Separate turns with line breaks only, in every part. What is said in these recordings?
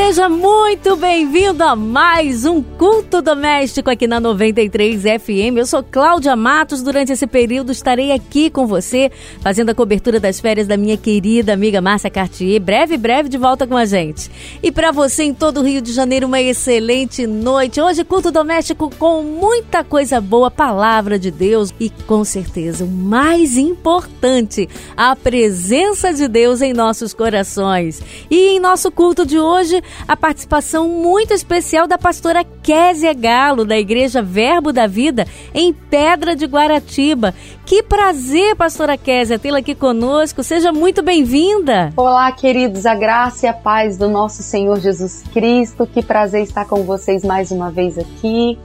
Seja muito bem-vindo a mais um culto doméstico aqui na 93 FM. Eu sou Cláudia Matos. Durante esse período estarei aqui com você, fazendo a cobertura das férias da minha querida amiga Márcia Cartier. Breve, breve de volta com a gente. E para você em todo o Rio de Janeiro, uma excelente noite. Hoje, culto doméstico com muita coisa boa, palavra de Deus e com certeza o mais importante, a presença de Deus em nossos corações. E em nosso culto de hoje, a participação muito especial da pastora Késia Galo, da Igreja Verbo da Vida, em Pedra de Guaratiba. Que prazer, pastora Késia, tê-la aqui conosco. Seja muito bem-vinda.
Olá, queridos, a graça e a paz do nosso Senhor Jesus Cristo. Que prazer estar com vocês mais uma vez aqui.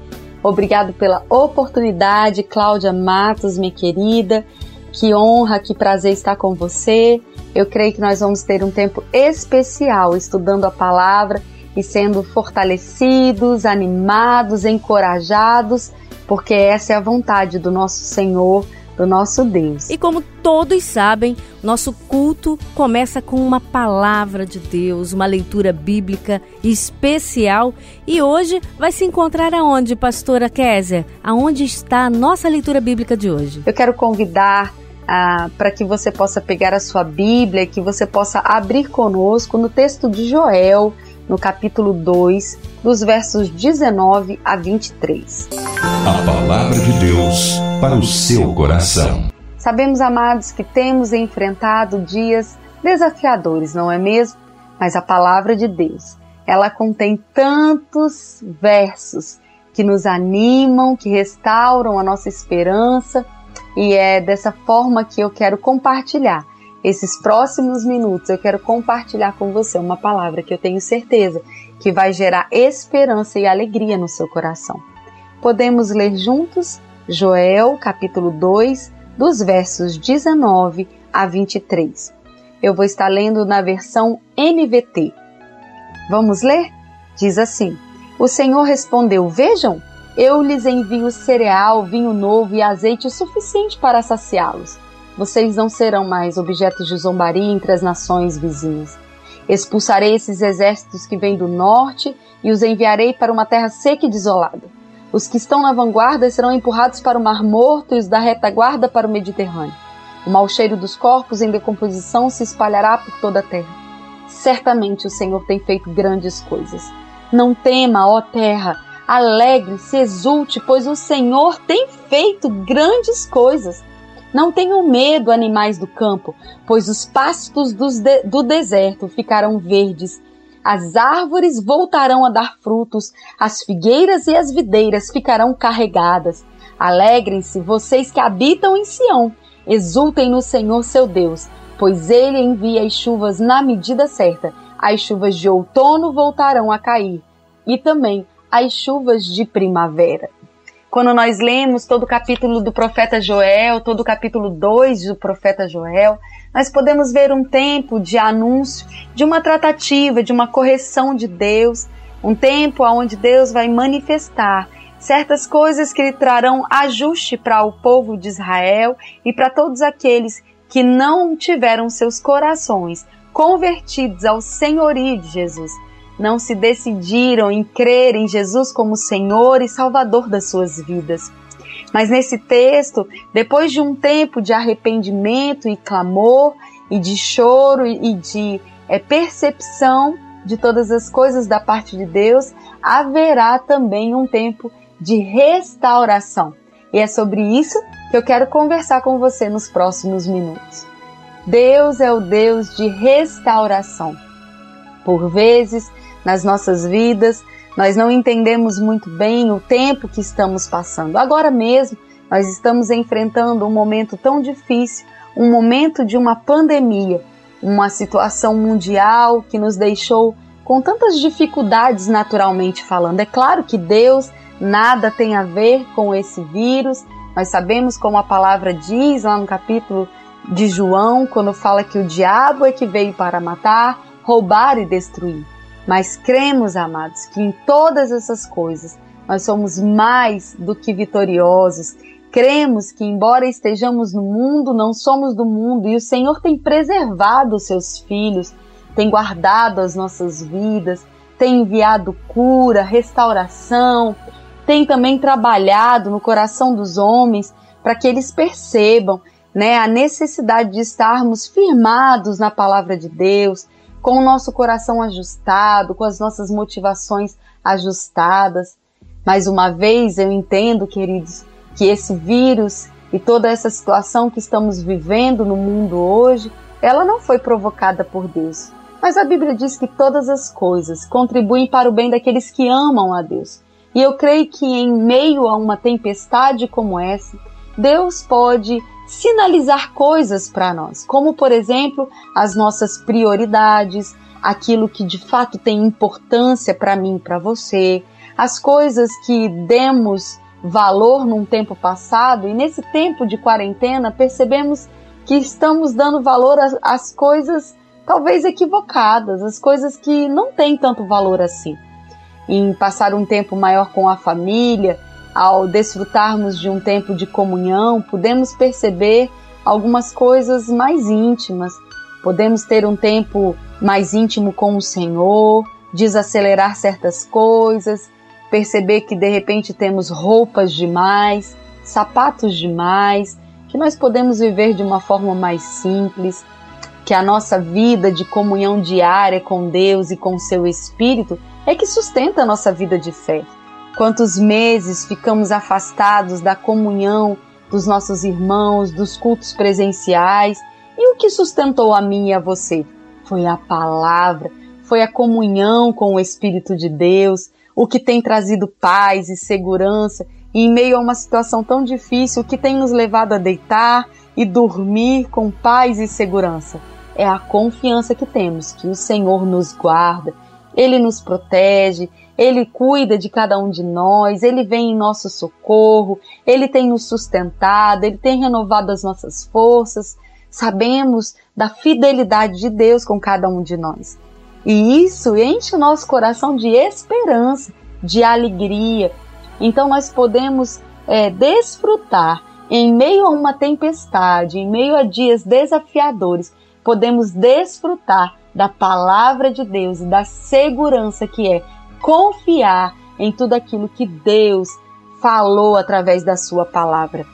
Obrigado pela oportunidade, Cláudia Matos, minha querida. Que honra, que prazer estar com você. Eu creio que nós vamos ter um tempo especial estudando a palavra e sendo fortalecidos, animados, encorajados, porque essa é a vontade do nosso Senhor, do nosso Deus.
E como todos sabem, nosso culto começa com uma palavra de Deus, uma leitura bíblica especial. E hoje vai se encontrar aonde, pastora Késia? Aonde está a nossa leitura bíblica de hoje?
Eu quero convidar ah, para que você possa pegar a sua Bíblia, que você possa abrir conosco no texto de Joel, no capítulo 2, dos versos 19 a 23.
A palavra de Deus para o seu coração.
Sabemos, amados, que temos enfrentado dias desafiadores, não é mesmo? Mas a palavra de Deus, ela contém tantos versos que nos animam, que restauram a nossa esperança e é dessa forma que eu quero compartilhar esses próximos minutos. Eu quero compartilhar com você uma palavra que eu tenho certeza que vai gerar esperança e alegria no seu coração. Podemos ler juntos Joel, capítulo 2, dos versos 19 a 23. Eu vou estar lendo na versão NVT. Vamos ler? Diz assim: O Senhor respondeu: Vejam, eu lhes envio cereal, vinho novo e azeite suficiente para saciá-los. Vocês não serão mais objetos de zombaria entre as nações vizinhas. Expulsarei esses exércitos que vêm do norte e os enviarei para uma terra seca e desolada. Os que estão na vanguarda serão empurrados para o Mar Morto e os da retaguarda para o Mediterrâneo. O mau cheiro dos corpos em decomposição se espalhará por toda a terra. Certamente o Senhor tem feito grandes coisas. Não tema, ó terra, Alegre-se, exulte, pois o Senhor tem feito grandes coisas. Não tenham medo, animais do campo, pois os pastos do deserto ficarão verdes. As árvores voltarão a dar frutos, as figueiras e as videiras ficarão carregadas. Alegrem-se, vocês que habitam em Sião. Exultem no Senhor seu Deus, pois ele envia as chuvas na medida certa. As chuvas de outono voltarão a cair. E também as chuvas de primavera. Quando nós lemos todo o capítulo do profeta Joel, todo o capítulo 2 do profeta Joel, nós podemos ver um tempo de anúncio, de uma tratativa, de uma correção de Deus, um tempo onde Deus vai manifestar certas coisas que trarão ajuste para o povo de Israel e para todos aqueles que não tiveram seus corações convertidos ao senhorio de Jesus não se decidiram em crer em Jesus como Senhor e Salvador das suas vidas. Mas nesse texto, depois de um tempo de arrependimento e clamor, e de choro e de é, percepção de todas as coisas da parte de Deus, haverá também um tempo de restauração. E é sobre isso que eu quero conversar com você nos próximos minutos. Deus é o Deus de restauração. Por vezes, nas nossas vidas, nós não entendemos muito bem o tempo que estamos passando. Agora mesmo, nós estamos enfrentando um momento tão difícil, um momento de uma pandemia, uma situação mundial que nos deixou com tantas dificuldades naturalmente falando. É claro que Deus nada tem a ver com esse vírus. Nós sabemos como a palavra diz lá no capítulo de João, quando fala que o diabo é que veio para matar, roubar e destruir. Mas cremos, amados, que em todas essas coisas nós somos mais do que vitoriosos. Cremos que, embora estejamos no mundo, não somos do mundo e o Senhor tem preservado os seus filhos, tem guardado as nossas vidas, tem enviado cura, restauração, tem também trabalhado no coração dos homens para que eles percebam né, a necessidade de estarmos firmados na palavra de Deus, com o nosso coração ajustado, com as nossas motivações ajustadas. Mais uma vez, eu entendo, queridos, que esse vírus e toda essa situação que estamos vivendo no mundo hoje, ela não foi provocada por Deus. Mas a Bíblia diz que todas as coisas contribuem para o bem daqueles que amam a Deus. E eu creio que em meio a uma tempestade como essa, Deus pode sinalizar coisas para nós, como por exemplo, as nossas prioridades, aquilo que de fato tem importância para mim, para você, as coisas que demos valor num tempo passado e nesse tempo de quarentena percebemos que estamos dando valor às, coisas talvez equivocadas, as coisas que não têm tanto valor assim. Em passar um tempo maior com a família, ao desfrutarmos de um tempo de comunhão, podemos perceber algumas coisas mais íntimas. Podemos ter um tempo mais íntimo com o Senhor, desacelerar certas coisas, perceber que de repente temos roupas demais, sapatos demais, que nós podemos viver de uma forma mais simples, que a nossa vida de comunhão diária com Deus e com seu Espírito é que sustenta a nossa vida de fé. Quantos meses ficamos afastados da comunhão dos nossos irmãos, dos cultos presenciais, e o que sustentou a mim e a você? Foi a palavra, foi a comunhão com o Espírito de Deus, o que tem trazido paz e segurança e em meio a uma situação tão difícil, o que tem nos levado a deitar e dormir com paz e segurança. É a confiança que temos que o Senhor nos guarda, Ele nos protege, ele cuida de cada um de nós, Ele vem em nosso socorro, Ele tem nos sustentado, Ele tem renovado as nossas forças. Sabemos da fidelidade de Deus com cada um de nós. E isso enche o nosso coração de esperança, de alegria. Então nós podemos é, desfrutar em meio a uma tempestade, em meio a dias desafiadores, podemos desfrutar da palavra de Deus e da segurança que é confiar em tudo aquilo que Deus falou através da sua palavra.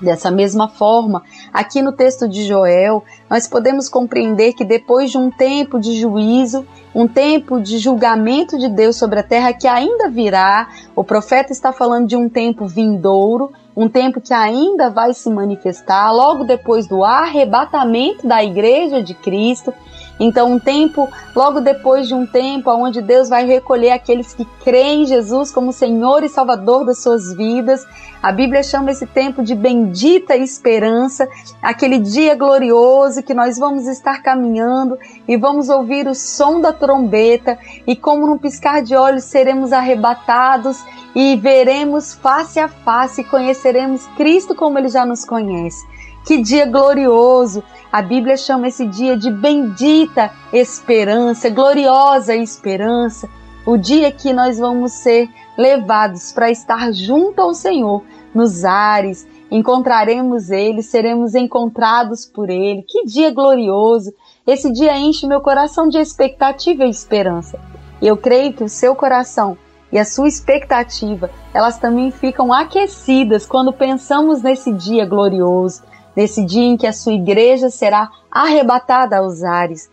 Dessa mesma forma, aqui no texto de Joel, nós podemos compreender que depois de um tempo de juízo, um tempo de julgamento de Deus sobre a terra que ainda virá, o profeta está falando de um tempo vindouro, um tempo que ainda vai se manifestar logo depois do arrebatamento da igreja de Cristo, então, um tempo, logo depois de um tempo, onde Deus vai recolher aqueles que creem em Jesus como Senhor e Salvador das suas vidas. A Bíblia chama esse tempo de bendita esperança, aquele dia glorioso que nós vamos estar caminhando e vamos ouvir o som da trombeta, e como num piscar de olhos seremos arrebatados e veremos face a face e conheceremos Cristo como ele já nos conhece. Que dia glorioso! A Bíblia chama esse dia de bendita esperança, gloriosa esperança, o dia que nós vamos ser levados para estar junto ao Senhor nos ares, encontraremos Ele, seremos encontrados por Ele. Que dia glorioso! Esse dia enche meu coração de expectativa e esperança. E eu creio que o seu coração e a sua expectativa, elas também ficam aquecidas quando pensamos nesse dia glorioso, nesse dia em que a sua igreja será arrebatada aos ares.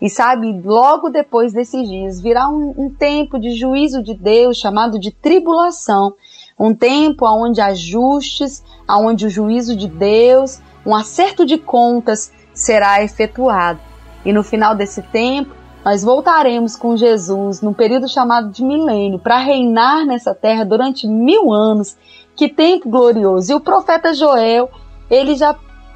E sabe, logo depois desses dias virá um, um tempo de juízo de Deus chamado de tribulação, um tempo onde ajustes, onde o juízo de Deus, um acerto de contas será efetuado. E no final desse tempo, nós voltaremos com Jesus num período chamado de milênio para reinar nessa terra durante mil anos. Que tempo glorioso! E o profeta Joel, ele já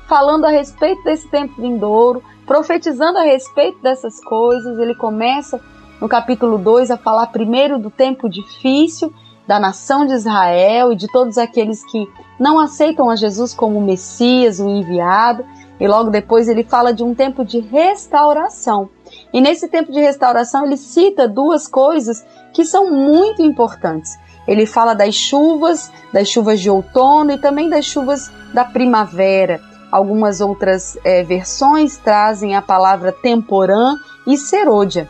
falando a respeito desse tempo vindouro, profetizando a respeito dessas coisas. Ele começa no capítulo 2 a falar primeiro do tempo difícil da nação de Israel e de todos aqueles que não aceitam a Jesus como o Messias, o enviado. e logo depois ele fala de um tempo de restauração. E nesse tempo de restauração ele cita duas coisas que são muito importantes. Ele fala das chuvas, das chuvas de outono e também das chuvas da primavera. Algumas outras é, versões trazem a palavra temporã e serôdia.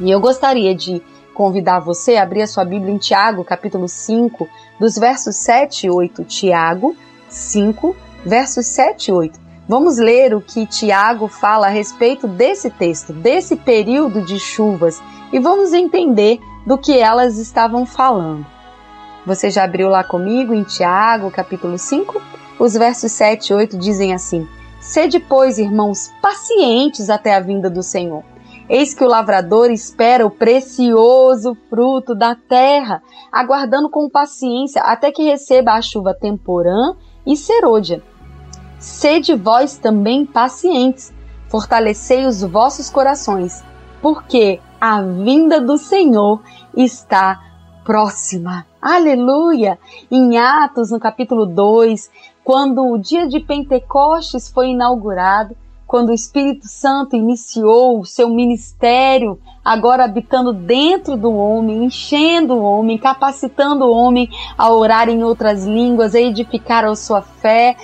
E eu gostaria de convidar você a abrir a sua Bíblia em Tiago, capítulo 5, dos versos 7 e 8. Tiago 5, versos 7 e 8. Vamos ler o que Tiago fala a respeito desse texto, desse período de chuvas, e vamos entender do que elas estavam falando. Você já abriu lá comigo em Tiago, capítulo 5? Os versos 7 e 8 dizem assim: Sede, pois, irmãos, pacientes até a vinda do Senhor. Eis que o lavrador espera o precioso fruto da terra, aguardando com paciência até que receba a chuva temporã e serôdia Sede vós também pacientes, fortalecei os vossos corações, porque a vinda do Senhor está próxima. Aleluia! Em Atos, no capítulo 2, quando o dia de Pentecostes foi inaugurado, quando o Espírito Santo iniciou o seu ministério, agora habitando dentro do homem, enchendo o homem, capacitando o homem a orar em outras línguas, a edificar a sua fé,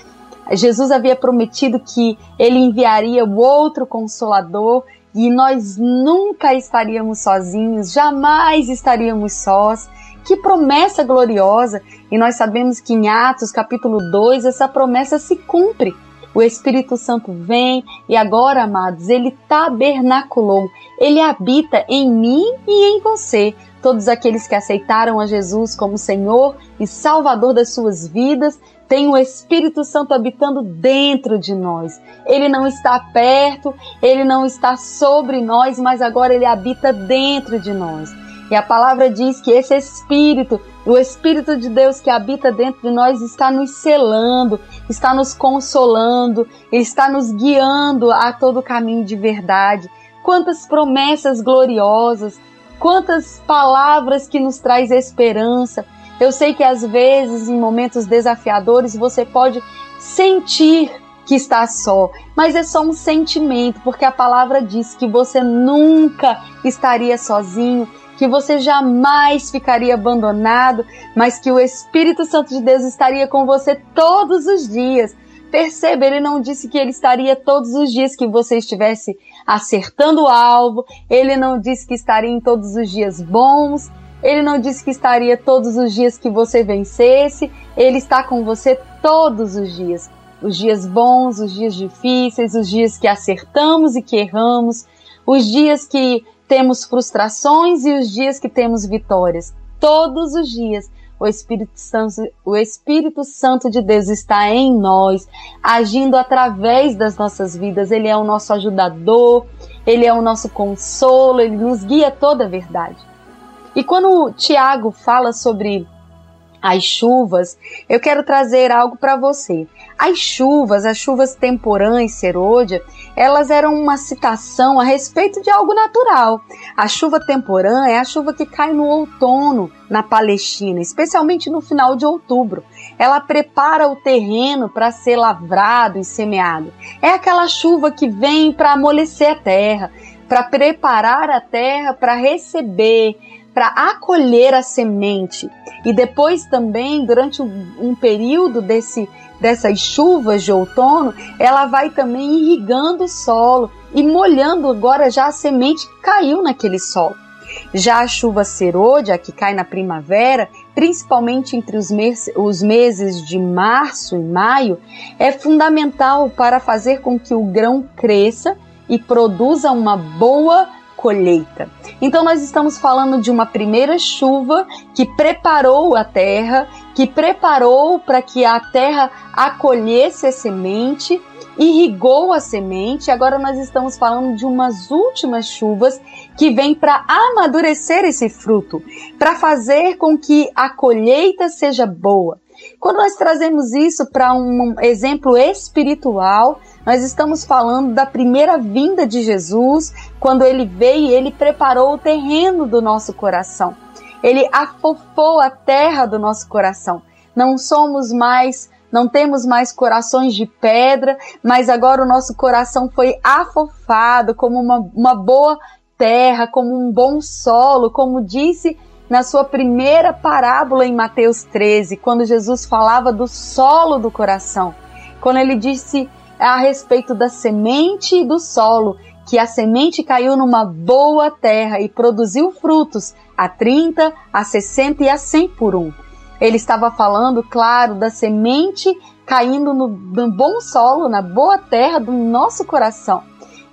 Jesus havia prometido que ele enviaria o outro consolador e nós nunca estaríamos sozinhos, jamais estaríamos sós. Que promessa gloriosa! E nós sabemos que em Atos capítulo 2 essa promessa se cumpre. O Espírito Santo vem e agora, amados, ele tabernaculou, ele habita em mim e em você. Todos aqueles que aceitaram a Jesus como Senhor e Salvador das suas vidas tem o Espírito Santo habitando dentro de nós. Ele não está perto, ele não está sobre nós, mas agora ele habita dentro de nós. E a palavra diz que esse Espírito, o Espírito de Deus que habita dentro de nós, está nos selando, está nos consolando, está nos guiando a todo caminho de verdade. Quantas promessas gloriosas, quantas palavras que nos traz esperança, eu sei que às vezes, em momentos desafiadores, você pode sentir que está só, mas é só um sentimento, porque a palavra diz que você nunca estaria sozinho, que você jamais ficaria abandonado, mas que o Espírito Santo de Deus estaria com você todos os dias. Perceba, ele não disse que ele estaria todos os dias que você estivesse acertando o alvo, ele não disse que estaria em todos os dias bons, ele não disse que estaria todos os dias que você vencesse, ele está com você todos os dias. Os dias bons, os dias difíceis, os dias que acertamos e que erramos, os dias que temos frustrações e os dias que temos vitórias. Todos os dias o Espírito Santo, o Espírito Santo de Deus está em nós, agindo através das nossas vidas. Ele é o nosso ajudador, ele é o nosso consolo, ele nos guia toda a verdade. E quando Tiago fala sobre as chuvas, eu quero trazer algo para você. As chuvas, as chuvas temporã e serôdia, elas eram uma citação a respeito de algo natural. A chuva temporã é a chuva que cai no outono na Palestina, especialmente no final de outubro. Ela prepara o terreno para ser lavrado e semeado. É aquela chuva que vem para amolecer a terra, para preparar a terra para receber para acolher a semente. E depois também, durante um período desse, dessas chuvas de outono, ela vai também irrigando o solo e molhando agora já a semente que caiu naquele solo. Já a chuva serôdia, que cai na primavera, principalmente entre os, mes os meses de março e maio, é fundamental para fazer com que o grão cresça e produza uma boa colheita. Então nós estamos falando de uma primeira chuva que preparou a terra, que preparou para que a terra acolhesse a semente, irrigou a semente. Agora nós estamos falando de umas últimas chuvas que vêm para amadurecer esse fruto, para fazer com que a colheita seja boa. Quando nós trazemos isso para um exemplo espiritual, nós estamos falando da primeira vinda de Jesus, quando ele veio e ele preparou o terreno do nosso coração. Ele afofou a terra do nosso coração. Não somos mais não temos mais corações de pedra, mas agora o nosso coração foi afofado como uma, uma boa terra, como um bom solo, como disse na sua primeira parábola em Mateus 13, quando Jesus falava do solo do coração, quando ele disse a respeito da semente e do solo, que a semente caiu numa boa terra e produziu frutos a 30, a 60 e a 100 por um. Ele estava falando, claro, da semente caindo no, no bom solo, na boa terra do nosso coração.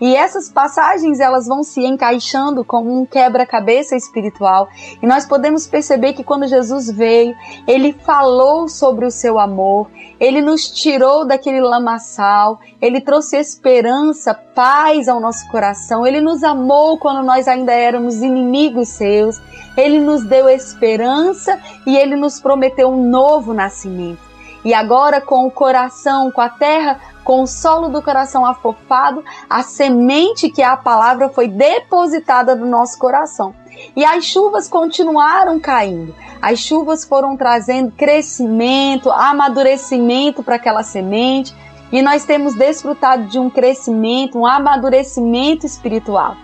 E essas passagens elas vão se encaixando como um quebra-cabeça espiritual. E nós podemos perceber que quando Jesus veio, ele falou sobre o seu amor, ele nos tirou daquele lamaçal, ele trouxe esperança, paz ao nosso coração, ele nos amou quando nós ainda éramos inimigos seus, ele nos deu esperança e ele nos prometeu um novo nascimento. E agora, com o coração, com a terra com o solo do coração afofado, a semente que é a palavra foi depositada no nosso coração. E as chuvas continuaram caindo. As chuvas foram trazendo crescimento, amadurecimento para aquela semente. E nós temos desfrutado de um crescimento, um amadurecimento espiritual.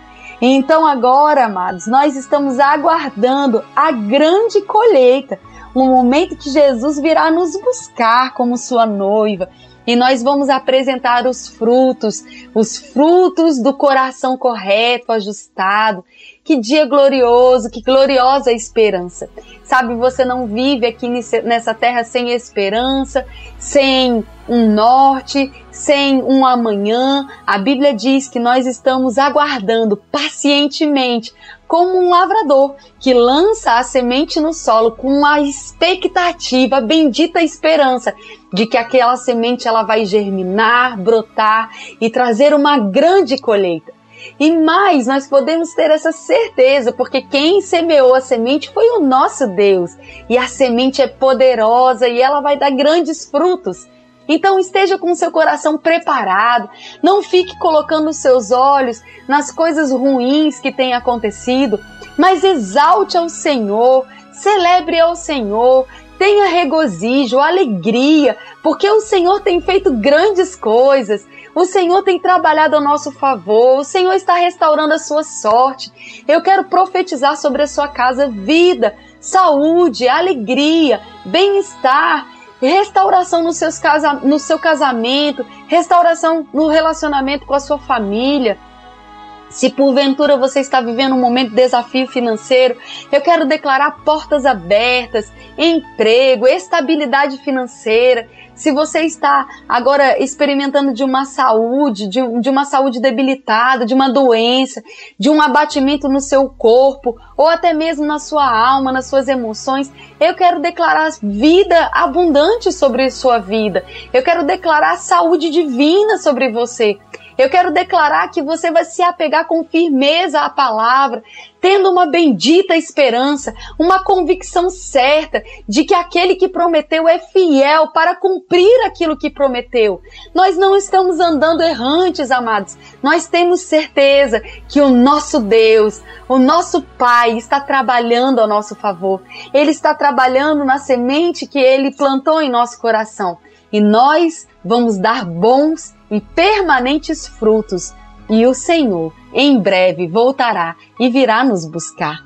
Então agora, amados, nós estamos aguardando a grande colheita, o momento que Jesus virá nos buscar como sua noiva e nós vamos apresentar os frutos, os frutos do coração correto, ajustado. Que dia glorioso, que gloriosa esperança. Sabe, você não vive aqui nessa terra sem esperança, sem um norte, sem um amanhã. A Bíblia diz que nós estamos aguardando pacientemente como um lavrador que lança a semente no solo com a expectativa, a bendita esperança de que aquela semente ela vai germinar, brotar e trazer uma grande colheita. E mais, nós podemos ter essa certeza, porque quem semeou a semente foi o nosso Deus. E a semente é poderosa e ela vai dar grandes frutos. Então esteja com seu coração preparado, não fique colocando seus olhos nas coisas ruins que têm acontecido, mas exalte ao Senhor, celebre ao Senhor, tenha regozijo, alegria, porque o Senhor tem feito grandes coisas. O Senhor tem trabalhado a nosso favor, o Senhor está restaurando a sua sorte. Eu quero profetizar sobre a sua casa vida, saúde, alegria, bem-estar restauração no, seus casa, no seu casamento, restauração no relacionamento com a sua família. Se porventura você está vivendo um momento de desafio financeiro, eu quero declarar portas abertas, emprego, estabilidade financeira se você está agora experimentando de uma saúde, de, de uma saúde debilitada, de uma doença, de um abatimento no seu corpo, ou até mesmo na sua alma, nas suas emoções, eu quero declarar vida abundante sobre sua vida. Eu quero declarar saúde divina sobre você. Eu quero declarar que você vai se apegar com firmeza à palavra, tendo uma bendita esperança, uma convicção certa de que aquele que prometeu é fiel para cumprir aquilo que prometeu. Nós não estamos andando errantes, amados. Nós temos certeza que o nosso Deus, o nosso Pai está trabalhando a nosso favor. Ele está trabalhando na semente que ele plantou em nosso coração. E nós vamos dar bons e permanentes frutos, e o Senhor em breve voltará e virá nos buscar.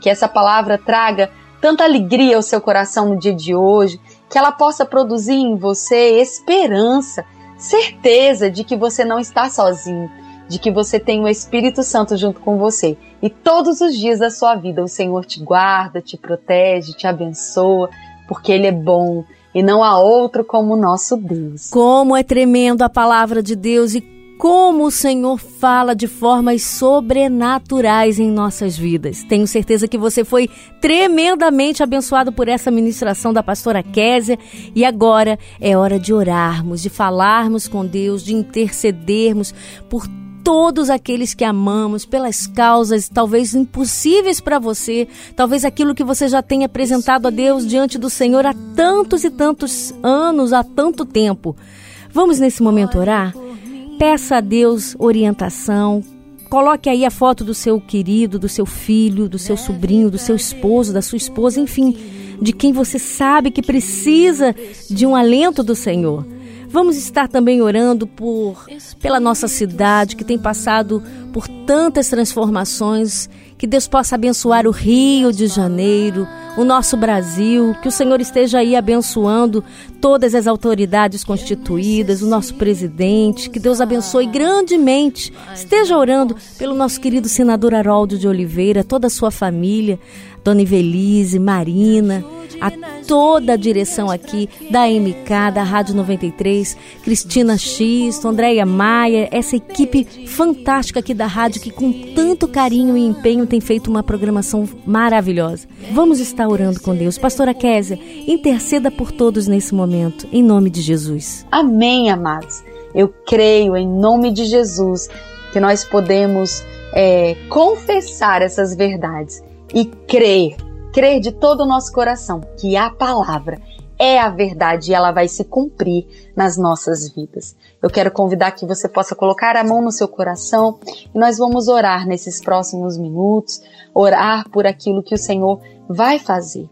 Que essa palavra traga tanta alegria ao seu coração no dia de hoje, que ela possa produzir em você esperança, certeza de que você não está sozinho, de que você tem o Espírito Santo junto com você. E todos os dias da sua vida o Senhor te guarda, te protege, te abençoa, porque Ele é bom e não há outro como o nosso Deus.
Como é tremendo a palavra de Deus e como o Senhor fala de formas sobrenaturais em nossas vidas. Tenho certeza que você foi tremendamente abençoado por essa ministração da pastora Késia e agora é hora de orarmos, de falarmos com Deus, de intercedermos por todos aqueles que amamos, pelas causas talvez impossíveis para você, talvez aquilo que você já tenha apresentado a Deus diante do Senhor há tantos e tantos anos, há tanto tempo. Vamos nesse momento orar? Peça a Deus orientação, Coloque aí a foto do seu querido, do seu filho, do seu sobrinho, do seu esposo, da sua esposa, enfim de quem você sabe que precisa de um alento do Senhor. Vamos estar também orando por pela nossa cidade que tem passado por tantas transformações. Que Deus possa abençoar o Rio de Janeiro, o nosso Brasil, que o Senhor esteja aí abençoando todas as autoridades constituídas, o nosso presidente, que Deus abençoe grandemente. Esteja orando pelo nosso querido senador Haroldo de Oliveira, toda a sua família, Dona Ivelise, Marina, a toda a direção aqui da MK, da Rádio 93, Cristina X, Andréia Maia, essa equipe fantástica aqui da rádio que com tanto carinho e empenho tem feito uma programação maravilhosa. Vamos estar orando com Deus. Pastora Késia, interceda por todos nesse momento, em nome de Jesus.
Amém, amados. Eu creio em nome de Jesus que nós podemos é, confessar essas verdades e crer crer de todo o nosso coração que a palavra é a verdade e ela vai se cumprir nas nossas vidas. Eu quero convidar que você possa colocar a mão no seu coração e nós vamos orar nesses próximos minutos, orar por aquilo que o Senhor vai fazer.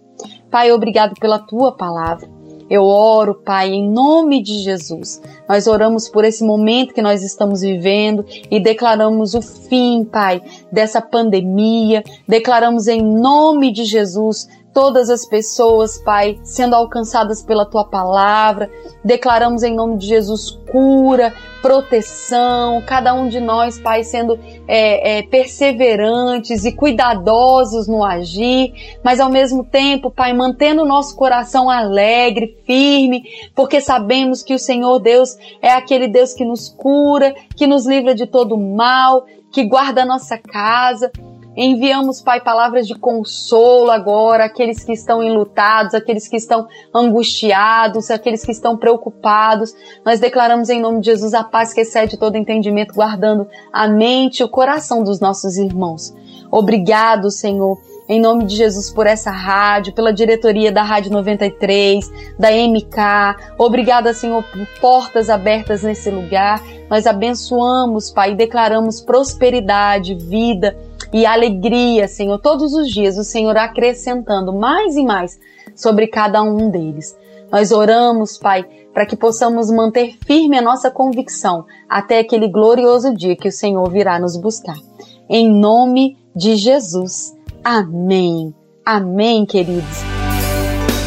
Pai, obrigado pela tua palavra. Eu oro, Pai, em nome de Jesus. Nós oramos por esse momento que nós estamos vivendo e declaramos o fim, Pai, dessa pandemia. Declaramos em nome de Jesus todas as pessoas, Pai, sendo alcançadas pela tua palavra. Declaramos em nome de Jesus cura, proteção, cada um de nós, Pai, sendo é, é, perseverantes e cuidadosos no agir, mas ao mesmo tempo, Pai, mantendo o nosso coração alegre, firme, porque sabemos que o Senhor Deus é aquele Deus que nos cura, que nos livra de todo mal, que guarda a nossa casa. Enviamos, Pai, palavras de consolo agora, aqueles que estão enlutados, aqueles que estão angustiados, aqueles que estão preocupados. Nós declaramos em nome de Jesus a paz que excede todo entendimento, guardando a mente e o coração dos nossos irmãos. Obrigado, Senhor, em nome de Jesus por essa rádio, pela diretoria da Rádio 93, da MK. Obrigada, Senhor, por portas abertas nesse lugar. Nós abençoamos, Pai, e declaramos prosperidade, vida e alegria, Senhor, todos os dias, o Senhor acrescentando mais e mais sobre cada um deles. Nós oramos, Pai, para que possamos manter firme a nossa convicção até aquele glorioso dia que o Senhor virá nos buscar. Em nome de Jesus. Amém. Amém, queridos.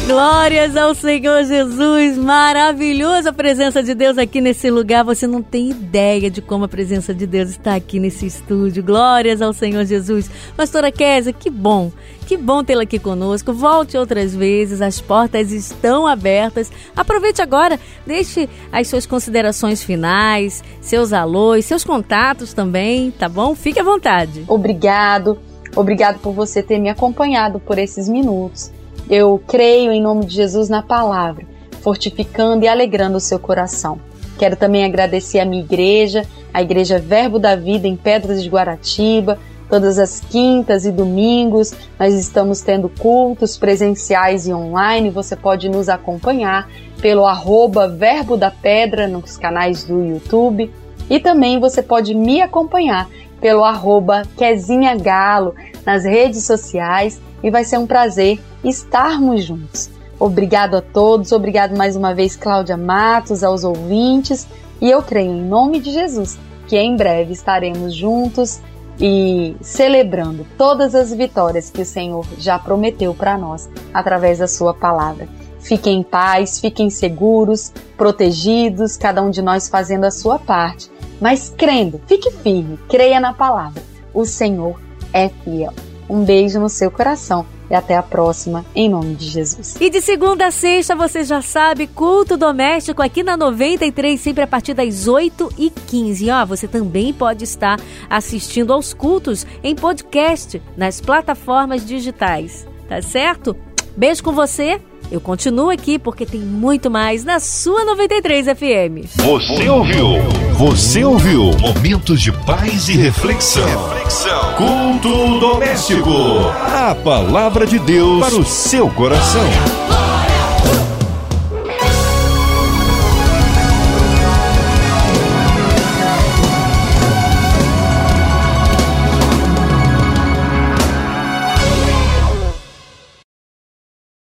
Glórias ao Senhor Jesus, maravilhosa presença de Deus aqui nesse lugar. Você não tem ideia de como a presença de Deus está aqui nesse estúdio. Glórias ao Senhor Jesus. Pastora Kézia, que bom, que bom tê-la aqui conosco. Volte outras vezes, as portas estão abertas. Aproveite agora, deixe as suas considerações finais, seus alôs, seus contatos também, tá bom? Fique à vontade.
Obrigado, obrigado por você ter me acompanhado por esses minutos. Eu creio em nome de Jesus na palavra, fortificando e alegrando o seu coração. Quero também agradecer a minha igreja, a Igreja Verbo da Vida em Pedras de Guaratiba. Todas as quintas e domingos nós estamos tendo cultos presenciais e online. Você pode nos acompanhar pelo arroba Verbo da Pedra nos canais do YouTube. E também você pode me acompanhar pelo arroba Quezinha Galo nas redes sociais e vai ser um prazer estarmos juntos. Obrigado a todos, obrigado mais uma vez, Cláudia Matos, aos ouvintes, e eu creio em nome de Jesus que em breve estaremos juntos e celebrando todas as vitórias que o Senhor já prometeu para nós através da Sua palavra. Fiquem em paz, fiquem seguros, protegidos, cada um de nós fazendo a sua parte, mas crendo, fique firme, creia na palavra. O Senhor é fiel. Um beijo no seu coração e até a próxima, em nome de Jesus.
E de segunda a sexta, você já sabe, culto doméstico aqui na 93, sempre a partir das 8 e 15 Ó, você também pode estar assistindo aos cultos em podcast nas plataformas digitais, tá certo? Beijo com você. Eu continuo aqui porque tem muito mais na sua 93 FM.
Você ouviu? Você ouviu? Momentos de paz e reflexão. reflexão. Culto doméstico. A palavra de Deus para o seu coração.